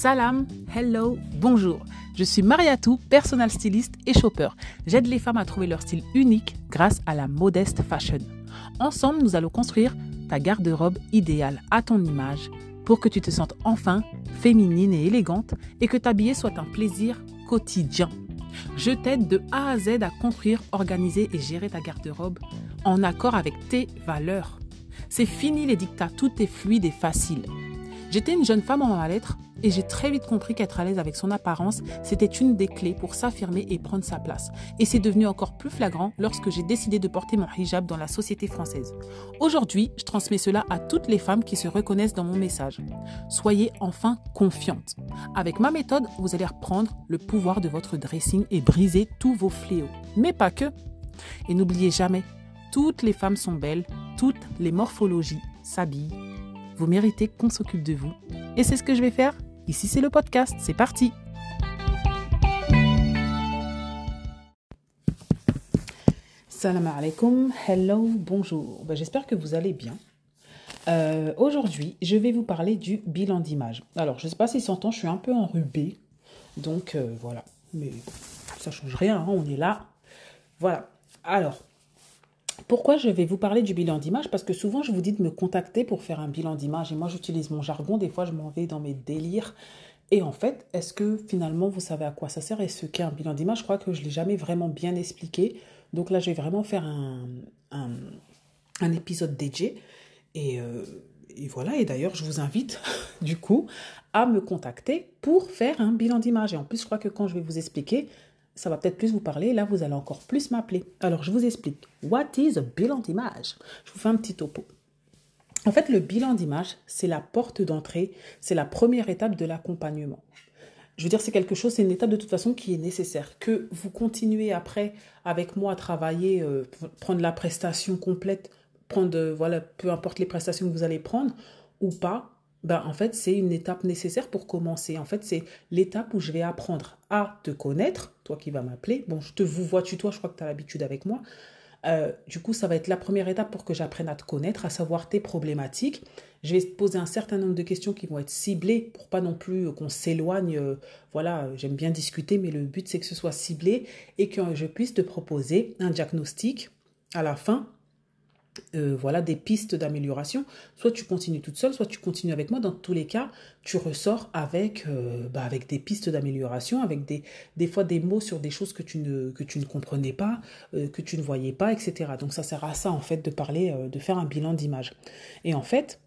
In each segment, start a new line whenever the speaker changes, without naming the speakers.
Salam, hello, bonjour. Je suis Mariatou, personal styliste et shopper. J'aide les femmes à trouver leur style unique grâce à la modeste fashion. Ensemble, nous allons construire ta garde-robe idéale à ton image pour que tu te sentes enfin féminine et élégante et que t'habiller soit un plaisir quotidien. Je t'aide de A à Z à construire, organiser et gérer ta garde-robe en accord avec tes valeurs. C'est fini les dictats, tout est fluide et facile. J'étais une jeune femme en mal-être et j'ai très vite compris qu'être à l'aise avec son apparence, c'était une des clés pour s'affirmer et prendre sa place. Et c'est devenu encore plus flagrant lorsque j'ai décidé de porter mon hijab dans la société française. Aujourd'hui, je transmets cela à toutes les femmes qui se reconnaissent dans mon message. Soyez enfin confiantes. Avec ma méthode, vous allez reprendre le pouvoir de votre dressing et briser tous vos fléaux. Mais pas que. Et n'oubliez jamais, toutes les femmes sont belles, toutes les morphologies s'habillent. Vous méritez qu'on s'occupe de vous. Et c'est ce que je vais faire? Ici, c'est le podcast. C'est parti. Salam alaikum, hello, bonjour. Ben, J'espère que vous allez bien. Euh, Aujourd'hui, je vais vous parler du bilan d'image. Alors, je ne sais pas si s'entend, je suis un peu enrubée. Donc, euh, voilà. Mais ça change rien, hein, on est là. Voilà. Alors, pourquoi je vais vous parler du bilan d'image? Parce que souvent, je vous dis de me contacter pour faire un bilan d'image. Et moi, j'utilise mon jargon. Des fois, je m'en vais dans mes délires. Et en fait, est-ce que finalement, vous savez à quoi ça sert? Et ce qu'est un bilan d'image? Je crois que je ne l'ai jamais vraiment bien expliqué. Donc là, je vais vraiment faire un, un, épisode dédié. Euh, et voilà. Et d'ailleurs, je vous invite, du coup, à me contacter pour faire un bilan d'image. Et en plus, je crois que quand je vais vous expliquer, ça va peut-être plus vous parler. Là, vous allez encore plus m'appeler. Alors, je vous explique. What is a bilan d'image? Je vous fais un petit topo. En fait, le bilan d'image, c'est la porte d'entrée, c'est la première étape de l'accompagnement. Je veux dire, c'est quelque chose, c'est une étape de toute façon qui est nécessaire. Que vous continuez après avec moi à travailler, euh, prendre la prestation complète, prendre, euh, voilà, peu importe les prestations que vous allez prendre ou pas, ben, en fait, c'est une étape nécessaire pour commencer. En fait, c'est l'étape où je vais apprendre à te connaître, toi qui vas m'appeler. Bon, je te vous vois tutoie, je crois que tu as l'habitude avec moi. Euh, du coup, ça va être la première étape pour que j'apprenne à te connaître, à savoir tes problématiques. Je vais te poser un certain nombre de questions qui vont être ciblées pour pas non plus qu'on s'éloigne. Euh, voilà, j'aime bien discuter, mais le but c'est que ce soit ciblé et que je puisse te proposer un diagnostic à la fin euh, voilà des pistes d'amélioration. Soit tu continues toute seule, soit tu continues avec moi. Dans tous les cas, tu ressors avec, euh, bah, avec des pistes d'amélioration, avec des, fois des mots sur des choses que tu ne, que tu ne comprenais pas, euh, que tu ne voyais pas, etc. Donc ça sert à ça en fait de parler, de faire un bilan d'image. Et en fait,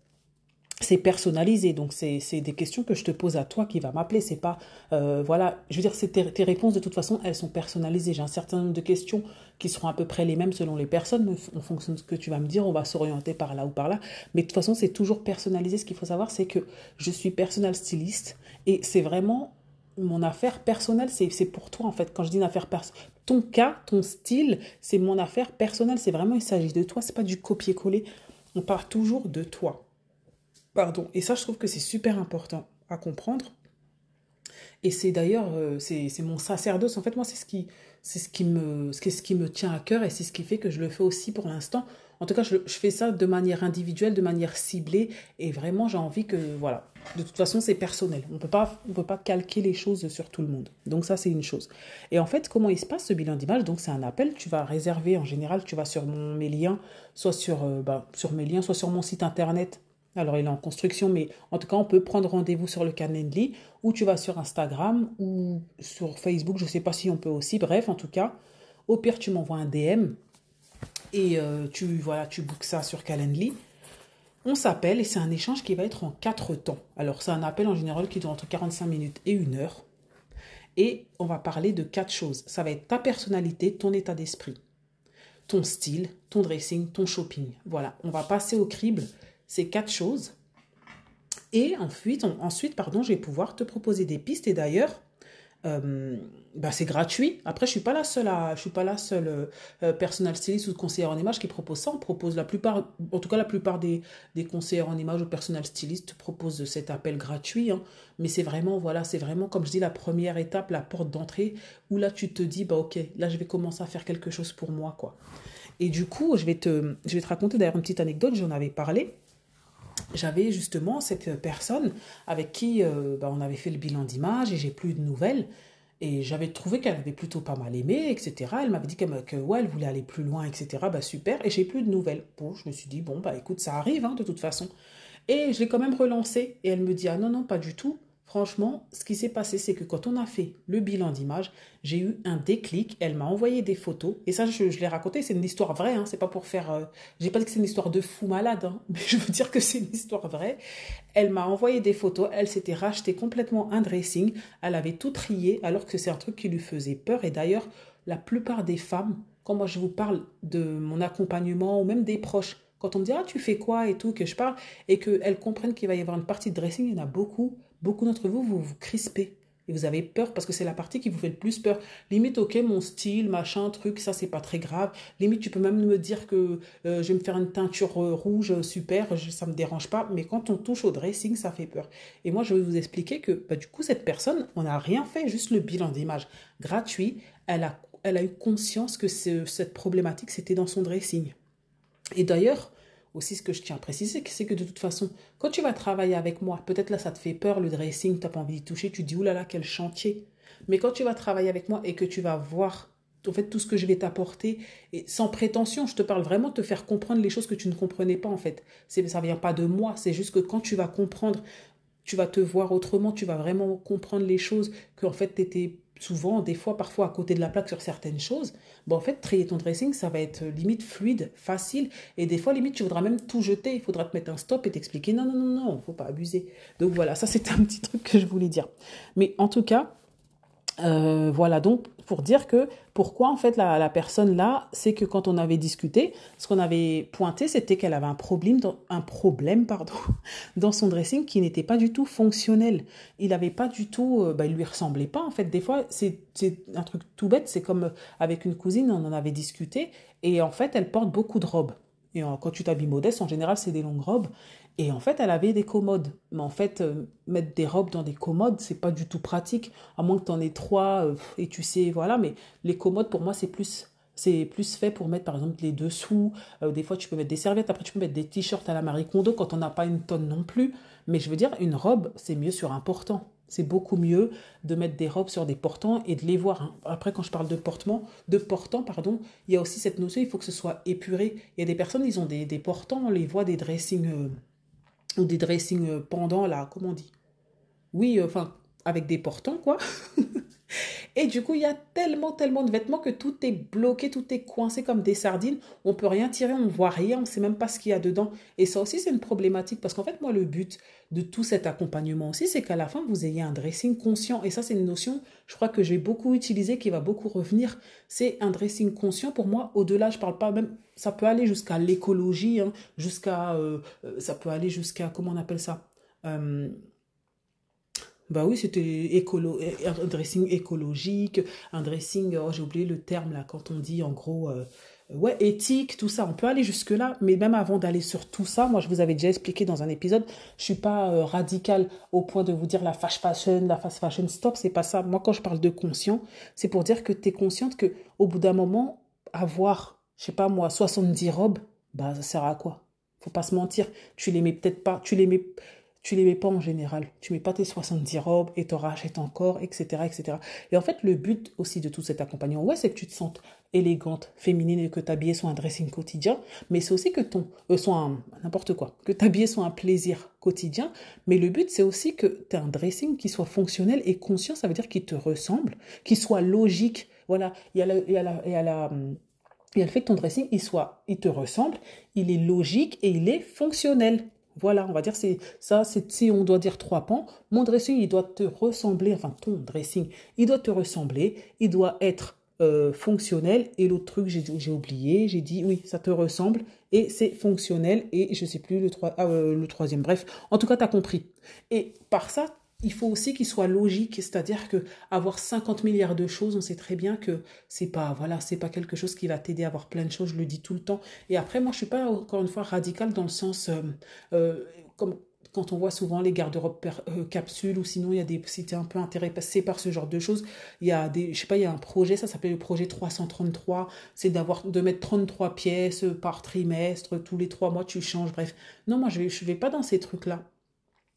c'est personnalisé. Donc, c'est des questions que je te pose à toi qui va m'appeler. C'est pas, euh, voilà, je veux dire, tes, tes, réponses, de toute façon, elles sont personnalisées. J'ai un certain nombre de questions qui seront à peu près les mêmes selon les personnes. En fonction de ce que tu vas me dire, on va s'orienter par là ou par là. Mais de toute façon, c'est toujours personnalisé. Ce qu'il faut savoir, c'est que je suis personnel styliste et c'est vraiment mon affaire personnelle. C'est pour toi, en fait. Quand je dis une affaire personnelle, ton cas, ton style, c'est mon affaire personnelle. C'est vraiment, il s'agit de toi. C'est pas du copier-coller. On part toujours de toi. Pardon. Et ça, je trouve que c'est super important à comprendre. Et c'est d'ailleurs, euh, c'est mon sacerdoce. En fait, moi, c'est ce qui, c'est ce qui me, ce qui me tient à cœur et c'est ce qui fait que je le fais aussi pour l'instant. En tout cas, je, je, fais ça de manière individuelle, de manière ciblée, et vraiment, j'ai envie que, voilà. De toute façon, c'est personnel. On peut pas, on peut pas calquer les choses sur tout le monde. Donc ça, c'est une chose. Et en fait, comment il se passe ce bilan d'image? Donc c'est un appel. Tu vas réserver. En général, tu vas sur mon, mes liens, soit sur, euh, bah, sur mes liens, soit sur mon site internet alors, il est en construction, mais en tout cas, on peut prendre rendez-vous sur le Calendly ou tu vas sur Instagram ou sur Facebook. Je ne sais pas si on peut aussi. Bref, en tout cas, au pire, tu m'envoies un DM et euh, tu, voilà, tu bookes ça sur Calendly. On s'appelle et c'est un échange qui va être en quatre temps. Alors, c'est un appel en général qui dure entre 45 minutes et une heure. Et on va parler de quatre choses. Ça va être ta personnalité, ton état d'esprit, ton style, ton dressing, ton shopping. Voilà, on va passer au crible ces quatre choses. Et ensuite, ensuite pardon, je vais pouvoir te proposer des pistes. Et d'ailleurs, euh, bah c'est gratuit. Après, je suis pas la seule à, je suis pas la seule euh, personnel styliste ou conseillère en image qui propose ça. On propose la plupart, en tout cas la plupart des, des conseillers en image ou personnel styliste proposent cet appel gratuit. Hein. Mais c'est vraiment, voilà, c'est vraiment comme je dis la première étape, la porte d'entrée où là tu te dis bah ok, là je vais commencer à faire quelque chose pour moi quoi. Et du coup, je vais te, je vais te raconter d'ailleurs une petite anecdote. J'en avais parlé j'avais justement cette personne avec qui euh, bah, on avait fait le bilan d'image et j'ai plus de nouvelles. Et j'avais trouvé qu'elle avait plutôt pas mal aimé, etc. Elle m'avait dit que, que ouais, elle voulait aller plus loin, etc. Bah super. Et j'ai plus de nouvelles. Bon, je me suis dit, bon, bah écoute, ça arrive hein, de toute façon. Et je l'ai quand même relancée. Et elle me dit, ah non, non, pas du tout. Franchement, ce qui s'est passé, c'est que quand on a fait le bilan d'image, j'ai eu un déclic. Elle m'a envoyé des photos. Et ça, je, l'ai raconté. C'est une histoire vraie. Hein, c'est pas pour faire. Euh, j'ai pas dit que c'est une histoire de fou malade. Hein, mais je veux dire que c'est une histoire vraie. Elle m'a envoyé des photos. Elle s'était racheté complètement un dressing. Elle avait tout trié alors que c'est un truc qui lui faisait peur. Et d'ailleurs, la plupart des femmes, quand moi je vous parle de mon accompagnement ou même des proches, quand on me dit ah tu fais quoi et tout? que je parle et qu'elles comprennent qu'il va y avoir une partie de dressing, il y en a beaucoup beaucoup d'entre vous, vous vous crispez. Et vous avez peur parce que c'est la partie qui vous fait le plus peur. Limite, ok, mon style, machin, truc, ça c'est pas très grave. Limite, tu peux même me dire que euh, je vais me faire une teinture euh, rouge, super, je, ça me dérange pas. Mais quand on touche au dressing, ça fait peur. Et moi, je vais vous expliquer que bah, du coup, cette personne, on n'a rien fait, juste le bilan d'image gratuit. Elle a, elle a eu conscience que cette problématique, c'était dans son dressing. Et d'ailleurs, aussi ce que je tiens à préciser, c'est que de toute façon, quand tu vas travailler avec moi, peut-être là ça te fait peur, le dressing, tu n'as pas envie de toucher, tu dis oulala, quel chantier. Mais quand tu vas travailler avec moi et que tu vas voir en fait tout ce que je vais t'apporter et sans prétention, je te parle vraiment de te faire comprendre les choses que tu ne comprenais pas en fait. C'est ça vient pas de moi, c'est juste que quand tu vas comprendre, tu vas te voir autrement, tu vas vraiment comprendre les choses que en fait souvent, des fois, parfois à côté de la plaque sur certaines choses, bon, en fait, trier ton dressing, ça va être limite fluide, facile, et des fois, limite, tu voudras même tout jeter, il faudra te mettre un stop et t'expliquer, non, non, non, non, faut pas abuser. Donc voilà, ça c'est un petit truc que je voulais dire. Mais en tout cas, euh, voilà, donc pour dire que pourquoi en fait la, personne là, c'est que quand on avait discuté, ce qu'on avait pointé, c'était qu'elle avait un problème, dans, un problème pardon, dans son dressing qui n'était pas du tout fonctionnel. Il n'avait pas du tout, euh, bah, il lui ressemblait pas en fait. Des fois, c'est un truc tout bête, c'est comme avec une cousine, on en avait discuté, et en fait, elle porte beaucoup de robes. Et quand tu t'habilles modeste, en général, c'est des longues robes. Et en fait, elle avait des commodes. Mais en fait, euh, mettre des robes dans des commodes, c'est pas du tout pratique. À moins que tu en aies trois euh, et tu sais, voilà. Mais les commodes, pour moi, c'est plus c'est plus fait pour mettre par exemple les dessous. Euh, des fois, tu peux mettre des serviettes. Après, tu peux mettre des t-shirts à la Marie Kondo quand on n'a pas une tonne non plus. Mais je veux dire, une robe, c'est mieux sur un portant. C'est beaucoup mieux de mettre des robes sur des portants et de les voir. Hein. Après, quand je parle de portement, de portant, pardon, il y a aussi cette notion, il faut que ce soit épuré. Il y a des personnes, ils ont des, des portants, on les voit des dressings ou des dressings euh, pendant là, comment on dit? Oui, euh, enfin, avec des portants, quoi. Et du coup, il y a tellement, tellement de vêtements que tout est bloqué, tout est coincé comme des sardines. On peut rien tirer, on ne voit rien, on ne sait même pas ce qu'il y a dedans. Et ça aussi, c'est une problématique parce qu'en fait, moi, le but de tout cet accompagnement aussi, c'est qu'à la fin, vous ayez un dressing conscient. Et ça, c'est une notion, je crois que j'ai beaucoup utilisé, qui va beaucoup revenir. C'est un dressing conscient. Pour moi, au-delà, je parle pas même, ça peut aller jusqu'à l'écologie, hein, jusqu'à, euh, euh, ça peut aller jusqu'à, comment on appelle ça euh, bah oui, c'était écolo, un dressing écologique, un dressing, oh, j'ai oublié le terme là, quand on dit en gros, euh, ouais, éthique, tout ça. On peut aller jusque-là, mais même avant d'aller sur tout ça, moi je vous avais déjà expliqué dans un épisode, je suis pas euh, radical au point de vous dire la fast fashion, la fast fashion, stop, c'est pas ça. Moi quand je parle de conscient, c'est pour dire que tu es consciente que au bout d'un moment, avoir, je sais pas moi, 70 robes, bah ça sert à quoi? Faut pas se mentir, tu les mets peut-être pas, tu les mets tu les mets pas en général. Tu mets pas tes 70 robes et t'en rachètes encore, etc., etc. Et en fait, le but aussi de tout cet accompagnement, ouais, c'est que tu te sentes élégante, féminine et que t'habiller soit un dressing quotidien, mais c'est aussi que ton, euh, soit n'importe quoi, que t'habiller soit un plaisir quotidien, mais le but c'est aussi que tu aies un dressing qui soit fonctionnel et conscient, ça veut dire qu'il te ressemble, qu'il soit logique. Voilà, il y a il y a la, il y a la, il y a le fait que ton dressing, il soit, il te ressemble, il est logique et il est fonctionnel. Voilà, on va dire c'est ça, c'est si on doit dire trois pans, mon dressing il doit te ressembler, enfin ton dressing, il doit te ressembler, il doit être euh, fonctionnel et l'autre truc j'ai oublié, j'ai dit oui ça te ressemble et c'est fonctionnel et je sais plus le, ah, euh, le troisième, bref, en tout cas tu as compris. Et par ça, il faut aussi qu'il soit logique, c'est-à-dire que avoir 50 milliards de choses, on sait très bien que c'est pas voilà, c'est pas quelque chose qui va t'aider à avoir plein de choses, je le dis tout le temps. Et après moi je suis pas encore une fois radical dans le sens euh, euh, comme quand on voit souvent les garde-robes euh, capsules ou sinon il y a des si tu un peu intéressé par ce genre de choses, il y a des je sais pas, il y a un projet, ça s'appelle le projet 333, c'est d'avoir de mettre 33 pièces par trimestre, tous les trois mois tu changes, bref. Non, moi je vais je vais pas dans ces trucs-là.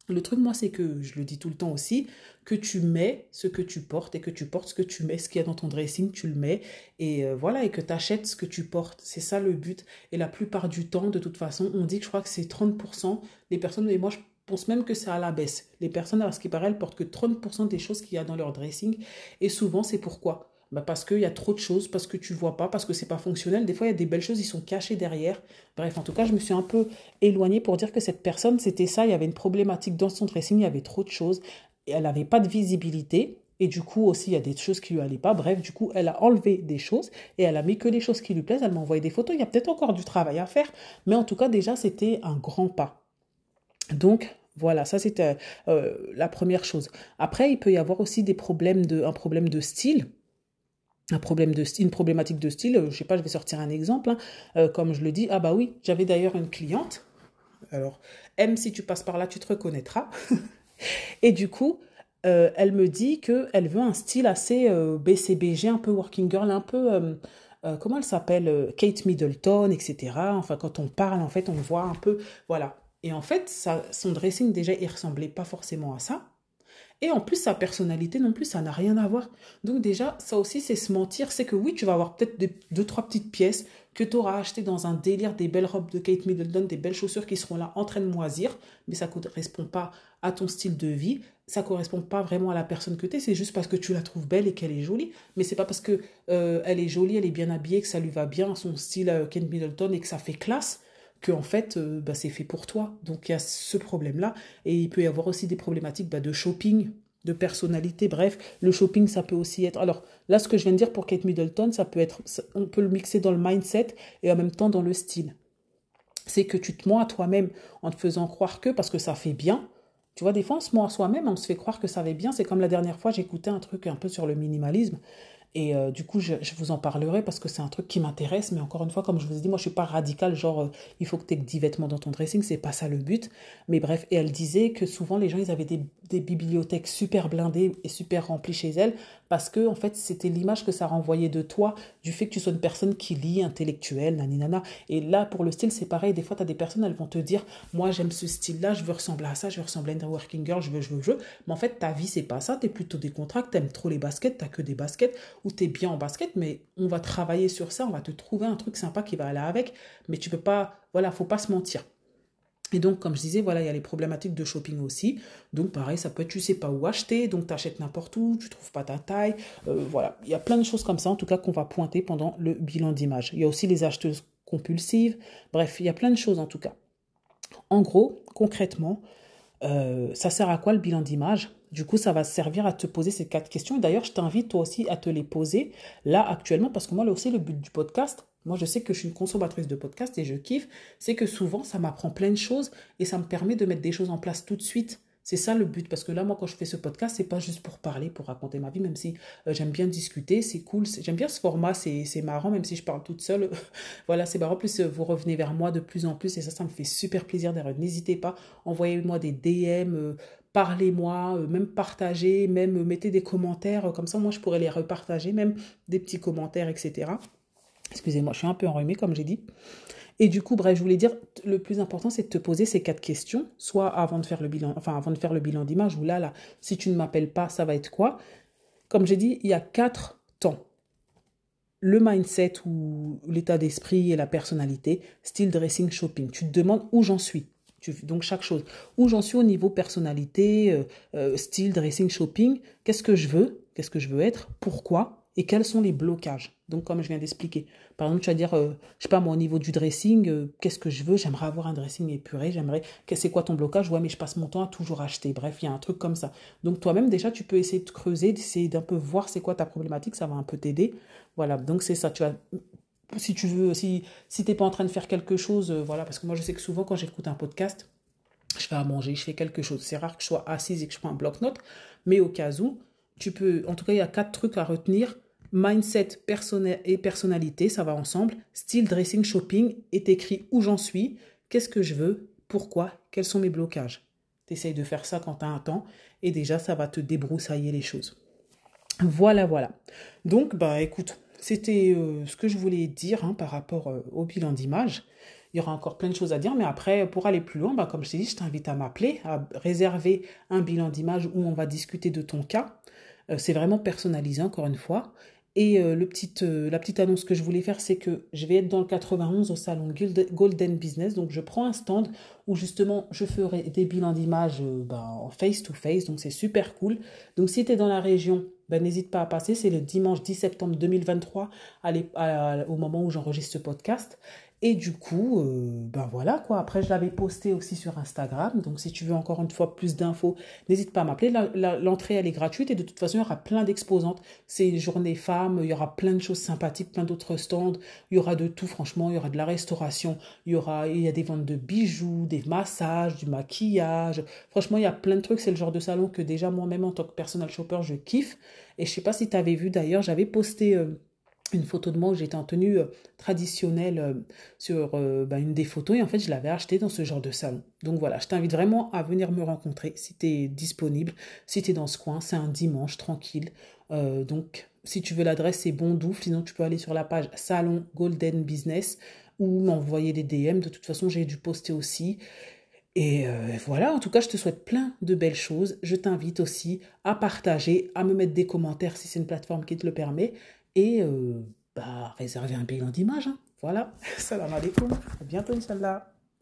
Le truc, moi, c'est que, je le dis tout le temps aussi, que tu mets ce que tu portes et que tu portes ce que tu mets, ce qu'il y a dans ton dressing, tu le mets. Et euh, voilà, et que tu achètes ce que tu portes. C'est ça le but. Et la plupart du temps, de toute façon, on dit que je crois que c'est 30% des personnes, et moi, je pense même que c'est à la baisse. Les personnes, à ce qui paraît, elles portent que 30% des choses qu'il y a dans leur dressing. Et souvent, c'est pourquoi? Bah parce qu'il y a trop de choses, parce que tu vois pas, parce que c'est pas fonctionnel. Des fois, il y a des belles choses, ils sont cachés derrière. Bref, en tout cas, je me suis un peu éloignée pour dire que cette personne, c'était ça. Il y avait une problématique dans son dressing, il y avait trop de choses. Et elle n'avait pas de visibilité. Et du coup, aussi, il y a des choses qui lui allaient pas. Bref, du coup, elle a enlevé des choses et elle a mis que les choses qui lui plaisent. Elle m'a envoyé des photos. Il y a peut-être encore du travail à faire. Mais en tout cas, déjà, c'était un grand pas. Donc, voilà, ça c'était euh, la première chose. Après, il peut y avoir aussi des problèmes de, un problème de style un problème de une problématique de style, je sais pas, je vais sortir un exemple, hein. euh, comme je le dis, ah bah oui, j'avais d'ailleurs une cliente, alors M, si tu passes par là, tu te reconnaîtras, et du coup, euh, elle me dit qu'elle veut un style assez euh, BCBG, un peu working girl, un peu, comment elle s'appelle, Kate Middleton, etc. Enfin, quand on parle, en fait, on voit un peu, voilà. Et en fait, ça, son dressing, déjà, il ressemblait pas forcément à ça. Et en plus, sa personnalité non plus, ça n'a rien à voir. Donc déjà, ça aussi, c'est se mentir. C'est que oui, tu vas avoir peut-être deux, trois petites pièces que tu auras achetées dans un délire, des belles robes de Kate Middleton, des belles chaussures qui seront là en train de moisir, mais ça ne correspond pas à ton style de vie. Ça ne correspond pas vraiment à la personne que tu es. C'est juste parce que tu la trouves belle et qu'elle est jolie. Mais c'est pas parce que euh, elle est jolie, elle est bien habillée, que ça lui va bien, son style euh, Kate Middleton et que ça fait classe que en fait euh, bah, c'est fait pour toi. Donc il y a ce problème-là. Et il peut y avoir aussi des problématiques bah, de shopping, de personnalité. Bref, le shopping, ça peut aussi être... Alors là, ce que je viens de dire pour Kate Middleton, ça peut être... On peut le mixer dans le mindset et en même temps dans le style. C'est que tu te mens à toi-même en te faisant croire que, parce que ça fait bien, tu vois, des fois, on se ment à soi-même, on se fait croire que ça va bien. C'est comme la dernière fois, j'écoutais un truc un peu sur le minimalisme. Et euh, du coup, je, vous en parlerai parce que c'est un truc qui m'intéresse. Mais encore une fois, comme je vous ai dit, moi, je suis pas radicale, genre, euh, il faut que tu aies 10 vêtements dans ton dressing. C'est pas ça le but. Mais bref, et elle disait que souvent, les gens, ils avaient des, des bibliothèques super blindées et super remplies chez elles parce que, en fait, c'était l'image que ça renvoyait de toi, du fait que tu sois une personne qui lit, intellectuelle, naninana. Et là, pour le style, c'est pareil. Des fois, tu as des personnes, elles vont te dire, moi, j'aime ce style-là, je veux ressembler à ça, je veux ressembler à une working girl, je veux, je veux, je veux. Mais en fait, ta vie, c'est pas ça. Tu es plutôt des contrats, tu aimes trop les baskets, tu que des baskets ou tu es bien en basket, mais on va travailler sur ça, on va te trouver un truc sympa qui va aller avec, mais tu peux pas, voilà, faut pas se mentir. Et donc, comme je disais, voilà, il y a les problématiques de shopping aussi. Donc, pareil, ça peut être, tu sais pas où acheter, donc tu achètes n'importe où, tu trouves pas ta taille. Euh, voilà, il y a plein de choses comme ça, en tout cas, qu'on va pointer pendant le bilan d'image. Il y a aussi les acheteuses compulsives. Bref, il y a plein de choses, en tout cas. En gros, concrètement, euh, ça sert à quoi le bilan d'image? Du coup, ça va servir à te poser ces quatre questions. D'ailleurs, je t'invite toi aussi à te les poser là actuellement, parce que moi, là aussi, le but du podcast, moi, je sais que je suis une consommatrice de podcast et je kiffe, c'est que souvent, ça m'apprend plein de choses et ça me permet de mettre des choses en place tout de suite. C'est ça le but, parce que là, moi, quand je fais ce podcast, c'est pas juste pour parler, pour raconter ma vie, même si euh, j'aime bien discuter, c'est cool, j'aime bien ce format, c'est marrant, même si je parle toute seule. voilà, c'est marrant. Plus euh, vous revenez vers moi de plus en plus, et ça, ça me fait super plaisir d'ailleurs. N'hésitez pas, envoyez-moi des DM, euh, parlez-moi, même partagez, même mettez des commentaires, comme ça, moi, je pourrais les repartager, même des petits commentaires, etc. Excusez-moi, je suis un peu enrhumée, comme j'ai dit. Et du coup, bref, je voulais dire, le plus important, c'est de te poser ces quatre questions, soit avant de faire le bilan, enfin avant de faire le bilan d'image, ou là, là, si tu ne m'appelles pas, ça va être quoi? Comme j'ai dit, il y a quatre temps. Le mindset ou l'état d'esprit et la personnalité, style dressing shopping. Tu te demandes où j'en suis. Donc chaque chose. Où j'en suis au niveau personnalité, euh, euh, style dressing shopping. Qu'est-ce que je veux Qu'est-ce que je veux être Pourquoi et quels sont les blocages. Donc, comme je viens d'expliquer, par exemple, tu vas dire, je euh, je sais pas, moi, au niveau du dressing, qu'est-ce que je veux J'aimerais avoir un dressing épuré, j'aimerais, c'est quoi ton blocage? Ouais, mais je passe mon temps à toujours acheter. Bref, il y a un truc comme ça. Donc, toi-même, déjà, tu peux essayer de creuser, d'essayer d'un peu voir c'est quoi ta problématique, ça va un peu t'aider. Voilà, donc c'est ça. Tu vas, si tu veux, si, si tu n'es pas en train de faire quelque chose, euh, voilà, parce que moi, je sais que souvent, quand j'écoute un podcast, je fais à manger, je fais quelque chose. C'est rare que je sois assise et que je prends un bloc-notes, mais au cas où, tu peux, en tout cas, il y a quatre trucs à retenir Mindset et personnalité, ça va ensemble. Style dressing shopping est écrit où j'en suis, qu'est-ce que je veux, pourquoi, quels sont mes blocages. Tu essayes de faire ça quand tu as un temps et déjà ça va te débroussailler les choses. Voilà, voilà. Donc, bah écoute, c'était euh, ce que je voulais dire hein, par rapport euh, au bilan d'image. Il y aura encore plein de choses à dire, mais après, pour aller plus loin, bah, comme je t'ai dit, je t'invite à m'appeler, à réserver un bilan d'image où on va discuter de ton cas. Euh, c'est vraiment personnalisé, encore une fois. Et le petit, la petite annonce que je voulais faire, c'est que je vais être dans le 91 au salon Golden Business. Donc, je prends un stand où justement, je ferai des bilans d'image bah, en face-to-face. donc, c'est super cool. Donc, si tu es dans la région, ben, n'hésite pas à passer. C'est le dimanche 10 septembre 2023, au moment où j'enregistre ce podcast. Et du coup, euh, ben voilà quoi. Après, je l'avais posté aussi sur Instagram. Donc, si tu veux encore une fois plus d'infos, n'hésite pas à m'appeler. L'entrée, elle est gratuite et de toute façon, il y aura plein d'exposantes. C'est une journée femmes, il y aura plein de choses sympathiques, plein d'autres stands. Il y aura de tout, franchement. Il y aura de la restauration. Il y aura, a des ventes de bijoux, des massages, du maquillage. Franchement, il y a plein de trucs. C'est le genre de salon que déjà moi-même en tant que personal shopper, je kiffe. Et je sais pas si tu avais vu d'ailleurs, j'avais posté. Euh, une photo de moi où j'étais en tenue euh, traditionnelle euh, sur euh, bah, une des photos et en fait je l'avais acheté dans ce genre de salon. Donc voilà, je t'invite vraiment à venir me rencontrer si tu es disponible, si tu es dans ce coin, c'est un dimanche tranquille. donc si tu veux l'adresse c'est Bondouf, sinon tu peux aller sur la page Salon Golden Business ou m'envoyer des DM, de toute façon j'ai dû poster aussi. Et voilà, en tout cas, je te souhaite plein de belles choses. Je t'invite aussi à partager, à me mettre des commentaires si c'est une plateforme qui te le permet, et euh, bah, réserver un bilan d'image. Hein. Voilà. Salam alaikum. À bientôt, Inch'Allah.